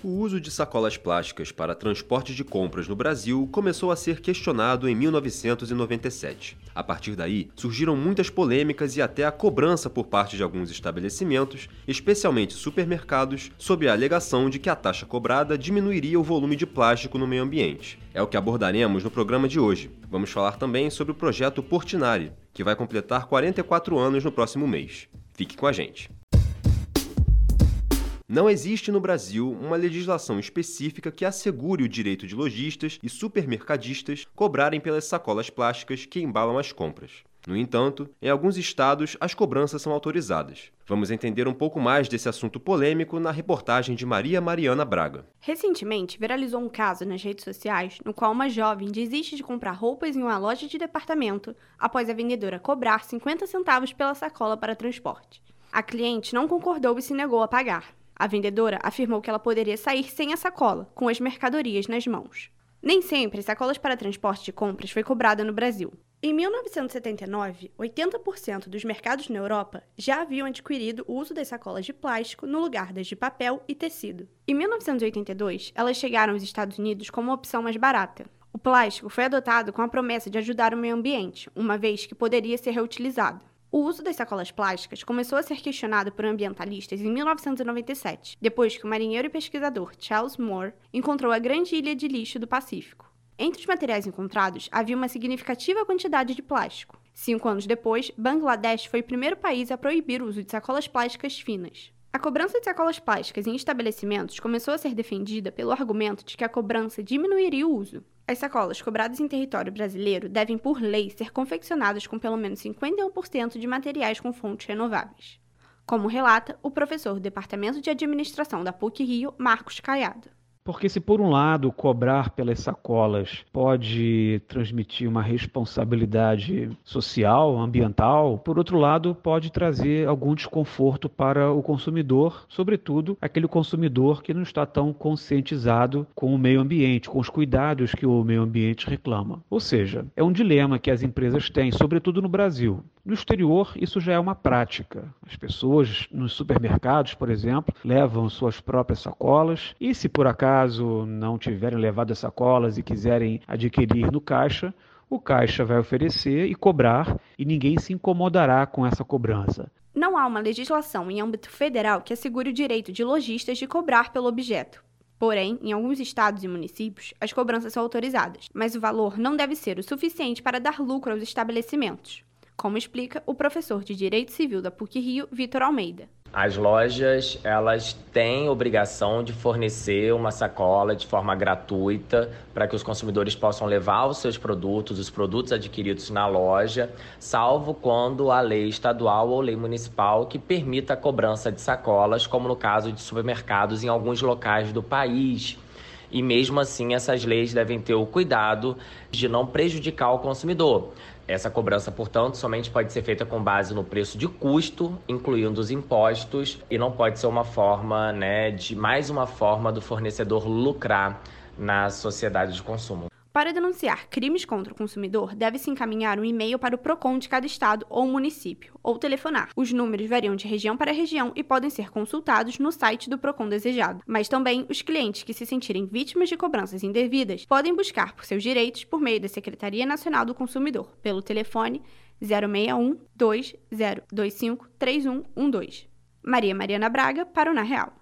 O uso de sacolas plásticas para transporte de compras no Brasil começou a ser questionado em 1997. A partir daí, surgiram muitas polêmicas e até a cobrança por parte de alguns estabelecimentos, especialmente supermercados, sob a alegação de que a taxa cobrada diminuiria o volume de plástico no meio ambiente. É o que abordaremos no programa de hoje. Vamos falar também sobre o projeto Portinari, que vai completar 44 anos no próximo mês. Fique com a gente. Não existe no Brasil uma legislação específica que assegure o direito de lojistas e supermercadistas cobrarem pelas sacolas plásticas que embalam as compras. No entanto, em alguns estados as cobranças são autorizadas. Vamos entender um pouco mais desse assunto polêmico na reportagem de Maria Mariana Braga. Recentemente, viralizou um caso nas redes sociais no qual uma jovem desiste de comprar roupas em uma loja de departamento após a vendedora cobrar 50 centavos pela sacola para transporte. A cliente não concordou e se negou a pagar. A vendedora afirmou que ela poderia sair sem a sacola, com as mercadorias nas mãos. Nem sempre sacolas para transporte de compras foi cobrada no Brasil. Em 1979, 80% dos mercados na Europa já haviam adquirido o uso das sacolas de plástico no lugar das de papel e tecido. Em 1982, elas chegaram aos Estados Unidos como uma opção mais barata. O plástico foi adotado com a promessa de ajudar o meio ambiente, uma vez que poderia ser reutilizado. O uso das sacolas plásticas começou a ser questionado por ambientalistas em 1997, depois que o marinheiro e pesquisador Charles Moore encontrou a grande ilha de lixo do Pacífico. Entre os materiais encontrados havia uma significativa quantidade de plástico. Cinco anos depois, Bangladesh foi o primeiro país a proibir o uso de sacolas plásticas finas. A cobrança de sacolas plásticas em estabelecimentos começou a ser defendida pelo argumento de que a cobrança diminuiria o uso. As sacolas cobradas em território brasileiro devem, por lei, ser confeccionadas com pelo menos 51% de materiais com fontes renováveis. Como relata o professor do Departamento de Administração da PUC Rio, Marcos Caiado. Porque, se por um lado cobrar pelas sacolas pode transmitir uma responsabilidade social, ambiental, por outro lado, pode trazer algum desconforto para o consumidor, sobretudo aquele consumidor que não está tão conscientizado com o meio ambiente, com os cuidados que o meio ambiente reclama. Ou seja, é um dilema que as empresas têm, sobretudo no Brasil. No exterior, isso já é uma prática. As pessoas nos supermercados, por exemplo, levam suas próprias sacolas e, se por acaso não tiverem levado as sacolas e quiserem adquirir no caixa, o caixa vai oferecer e cobrar e ninguém se incomodará com essa cobrança. Não há uma legislação em âmbito federal que assegure o direito de lojistas de cobrar pelo objeto. Porém, em alguns estados e municípios, as cobranças são autorizadas, mas o valor não deve ser o suficiente para dar lucro aos estabelecimentos como explica o professor de Direito Civil da PUC-Rio, Vitor Almeida. As lojas, elas têm obrigação de fornecer uma sacola de forma gratuita para que os consumidores possam levar os seus produtos, os produtos adquiridos na loja, salvo quando a lei estadual ou lei municipal que permita a cobrança de sacolas, como no caso de supermercados em alguns locais do país. E mesmo assim, essas leis devem ter o cuidado de não prejudicar o consumidor. Essa cobrança, portanto, somente pode ser feita com base no preço de custo, incluindo os impostos, e não pode ser uma forma, né, de mais uma forma do fornecedor lucrar na sociedade de consumo. Para denunciar crimes contra o consumidor, deve-se encaminhar um e-mail para o PROCON de cada estado ou município, ou telefonar. Os números variam de região para região e podem ser consultados no site do PROCON desejado. Mas também os clientes que se sentirem vítimas de cobranças indevidas podem buscar por seus direitos por meio da Secretaria Nacional do Consumidor, pelo telefone 061 2025 3112. Maria Mariana Braga, para o Na Real.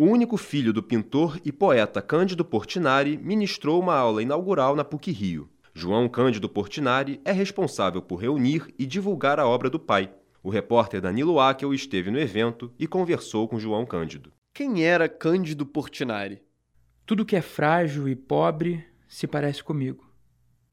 O único filho do pintor e poeta Cândido Portinari ministrou uma aula inaugural na PUC-Rio. João Cândido Portinari é responsável por reunir e divulgar a obra do pai. O repórter Danilo Akel esteve no evento e conversou com João Cândido. Quem era Cândido Portinari? Tudo que é frágil e pobre se parece comigo.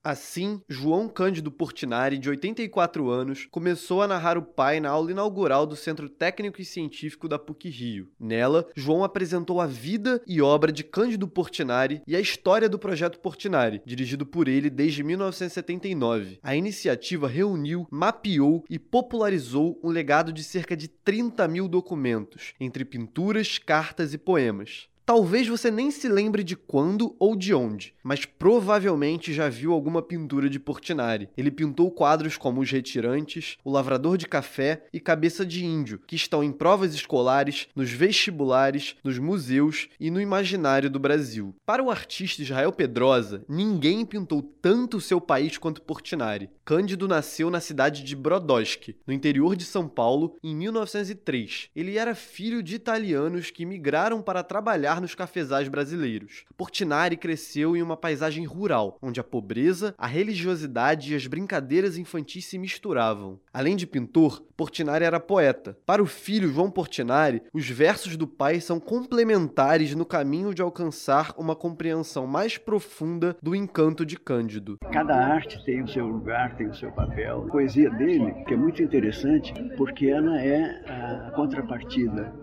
Assim, João Cândido Portinari, de 84 anos, começou a narrar o pai na aula inaugural do Centro Técnico e Científico da PUC-Rio. Nela, João apresentou a vida e obra de Cândido Portinari e a história do projeto Portinari, dirigido por ele desde 1979. A iniciativa reuniu, mapeou e popularizou um legado de cerca de 30 mil documentos, entre pinturas, cartas e poemas. Talvez você nem se lembre de quando ou de onde, mas provavelmente já viu alguma pintura de Portinari. Ele pintou quadros como Os Retirantes, O Lavrador de Café e Cabeça de Índio, que estão em provas escolares, nos vestibulares, nos museus e no imaginário do Brasil. Para o artista Israel Pedrosa, ninguém pintou tanto o seu país quanto Portinari. Cândido nasceu na cidade de Brodowski, no interior de São Paulo, em 1903. Ele era filho de italianos que migraram para trabalhar nos cafezais brasileiros. Portinari cresceu em uma paisagem rural, onde a pobreza, a religiosidade e as brincadeiras infantis se misturavam. Além de pintor, Portinari era poeta. Para o filho João Portinari, os versos do pai são complementares no caminho de alcançar uma compreensão mais profunda do encanto de Cândido. Cada arte tem o seu lugar, tem o seu papel. A poesia dele, que é muito interessante, porque ela é a contrapartida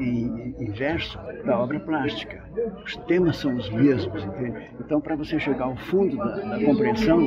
em, em verso da obra plástica. Os temas são os mesmos, entende? Então, para você chegar ao fundo da, da compreensão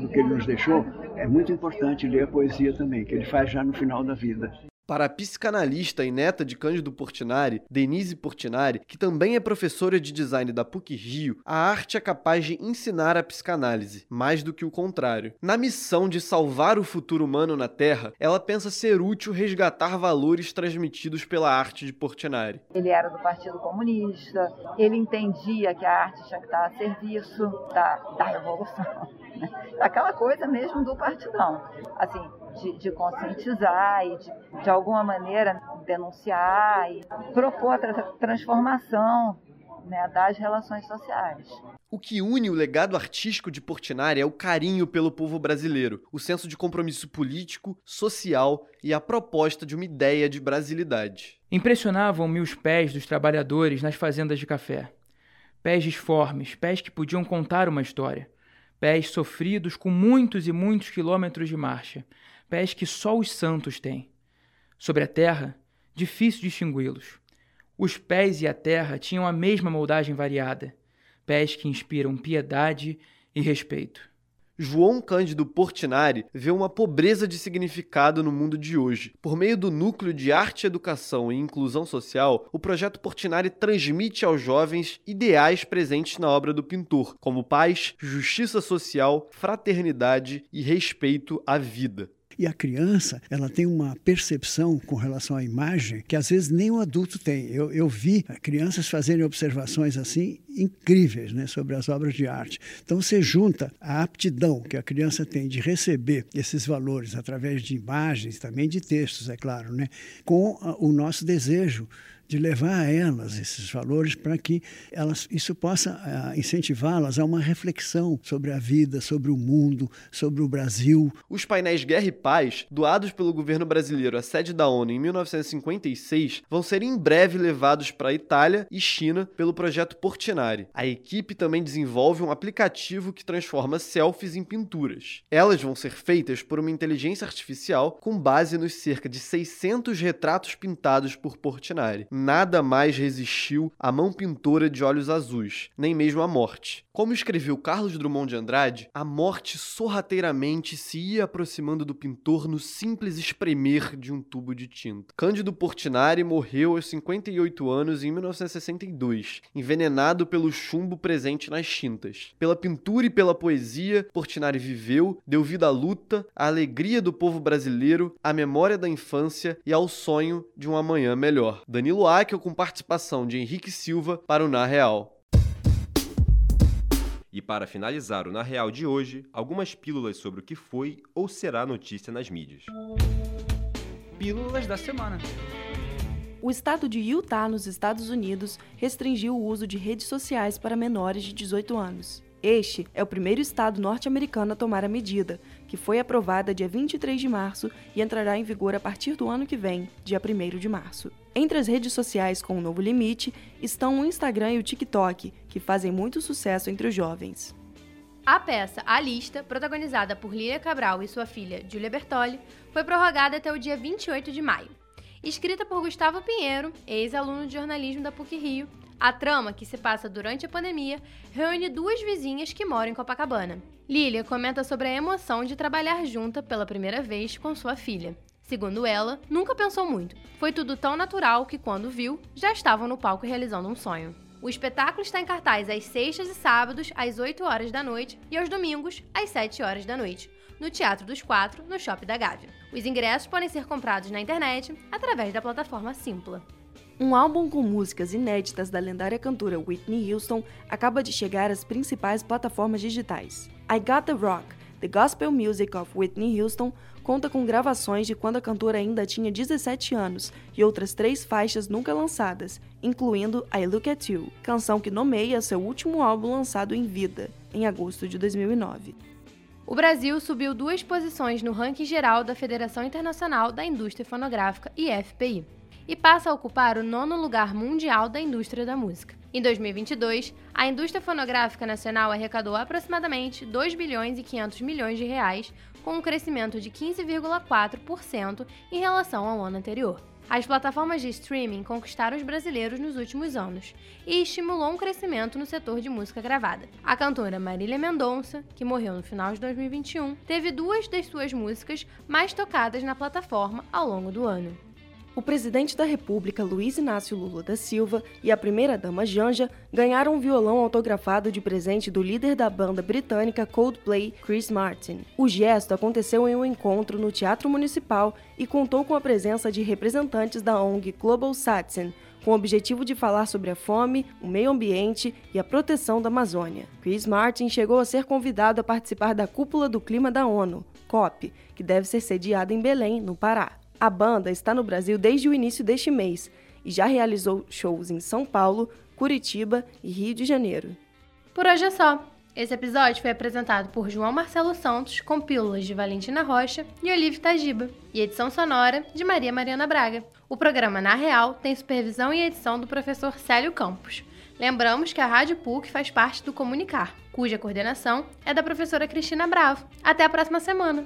do que ele nos deixou, é muito importante ler a poesia também, que ele faz já no final da vida. Para a psicanalista e neta de Cândido Portinari, Denise Portinari, que também é professora de design da PUC Rio, a arte é capaz de ensinar a psicanálise, mais do que o contrário. Na missão de salvar o futuro humano na Terra, ela pensa ser útil resgatar valores transmitidos pela arte de Portinari. Ele era do Partido Comunista, ele entendia que a arte tinha que estar a serviço da, da revolução. Né? Aquela coisa mesmo do partidão. Assim, de, de conscientizar e de, de alguma maneira denunciar e propor a tra transformação né, das relações sociais. O que une o legado artístico de Portinari é o carinho pelo povo brasileiro, o senso de compromisso político, social e a proposta de uma ideia de brasilidade. Impressionavam-me os pés dos trabalhadores nas fazendas de café. Pés disformes, pés que podiam contar uma história. Pés sofridos com muitos e muitos quilômetros de marcha, pés que só os santos têm. Sobre a terra, difícil distingui-los. Os pés e a terra tinham a mesma moldagem variada, pés que inspiram piedade e respeito. João Cândido Portinari vê uma pobreza de significado no mundo de hoje. Por meio do Núcleo de Arte, Educação e Inclusão Social, o projeto Portinari transmite aos jovens ideais presentes na obra do pintor, como paz, justiça social, fraternidade e respeito à vida. E a criança, ela tem uma percepção com relação à imagem que às vezes nem o adulto tem. Eu, eu vi crianças fazerem observações assim incríveis né, sobre as obras de arte. Então você junta a aptidão que a criança tem de receber esses valores através de imagens, também de textos, é claro, né, com o nosso desejo de levar a elas esses valores para que elas, isso possa uh, incentivá-las a uma reflexão sobre a vida, sobre o mundo, sobre o Brasil. Os painéis Guerra e Paz, doados pelo governo brasileiro à sede da ONU em 1956, vão ser em breve levados para a Itália e China pelo projeto Portinari. A equipe também desenvolve um aplicativo que transforma selfies em pinturas. Elas vão ser feitas por uma inteligência artificial com base nos cerca de 600 retratos pintados por Portinari nada mais resistiu à mão pintora de olhos azuis, nem mesmo a morte. Como escreveu Carlos Drummond de Andrade, a morte sorrateiramente se ia aproximando do pintor no simples espremer de um tubo de tinta. Cândido Portinari morreu aos 58 anos em 1962, envenenado pelo chumbo presente nas tintas. Pela pintura e pela poesia, Portinari viveu, deu vida à luta, à alegria do povo brasileiro, à memória da infância e ao sonho de um amanhã melhor. Danilo Akel com participação de Henrique Silva para o Na Real. E para finalizar o Na Real de hoje, algumas pílulas sobre o que foi ou será notícia nas mídias. Pílulas da semana. O estado de Utah, nos Estados Unidos, restringiu o uso de redes sociais para menores de 18 anos. Este é o primeiro estado norte-americano a tomar a medida, que foi aprovada dia 23 de março e entrará em vigor a partir do ano que vem, dia 1 de março. Entre as redes sociais com o novo limite estão o Instagram e o TikTok, que fazem muito sucesso entre os jovens. A peça A Lista, protagonizada por Lília Cabral e sua filha Julia Bertoli, foi prorrogada até o dia 28 de maio. Escrita por Gustavo Pinheiro, ex-aluno de jornalismo da PUC-Rio, a trama, que se passa durante a pandemia, reúne duas vizinhas que moram em Copacabana. Lilia comenta sobre a emoção de trabalhar junta pela primeira vez com sua filha. Segundo ela, nunca pensou muito. Foi tudo tão natural que, quando viu, já estavam no palco realizando um sonho. O espetáculo está em cartaz às sextas e sábados, às 8 horas da noite, e aos domingos, às 7 horas da noite, no Teatro dos Quatro, no Shopping da Gávea. Os ingressos podem ser comprados na internet através da plataforma Simpla. Um álbum com músicas inéditas da lendária cantora Whitney Houston acaba de chegar às principais plataformas digitais. I Got the Rock, The Gospel Music of Whitney Houston, conta com gravações de quando a cantora ainda tinha 17 anos e outras três faixas nunca lançadas, incluindo I Look at You, canção que nomeia seu último álbum lançado em vida, em agosto de 2009. O Brasil subiu duas posições no ranking geral da Federação Internacional da Indústria Fonográfica, IFPI e passa a ocupar o nono lugar mundial da indústria da música. Em 2022, a indústria fonográfica nacional arrecadou aproximadamente 2 bilhões e 500 milhões de reais, com um crescimento de 15,4% em relação ao ano anterior. As plataformas de streaming conquistaram os brasileiros nos últimos anos e estimulou um crescimento no setor de música gravada. A cantora Marília Mendonça, que morreu no final de 2021, teve duas das suas músicas mais tocadas na plataforma ao longo do ano. O presidente da República, Luiz Inácio Lula da Silva, e a primeira-dama Janja ganharam um violão autografado de presente do líder da banda britânica Coldplay, Chris Martin. O gesto aconteceu em um encontro no Teatro Municipal e contou com a presença de representantes da ONG Global Citizen, com o objetivo de falar sobre a fome, o meio ambiente e a proteção da Amazônia. Chris Martin chegou a ser convidado a participar da Cúpula do Clima da ONU, COP, que deve ser sediada em Belém, no Pará. A banda está no Brasil desde o início deste mês e já realizou shows em São Paulo, Curitiba e Rio de Janeiro. Por hoje é só. Esse episódio foi apresentado por João Marcelo Santos, com pílulas de Valentina Rocha e Olivia Tajiba, e edição sonora de Maria Mariana Braga. O programa Na Real tem supervisão e edição do professor Célio Campos. Lembramos que a Rádio PUC faz parte do Comunicar, cuja coordenação é da professora Cristina Bravo. Até a próxima semana!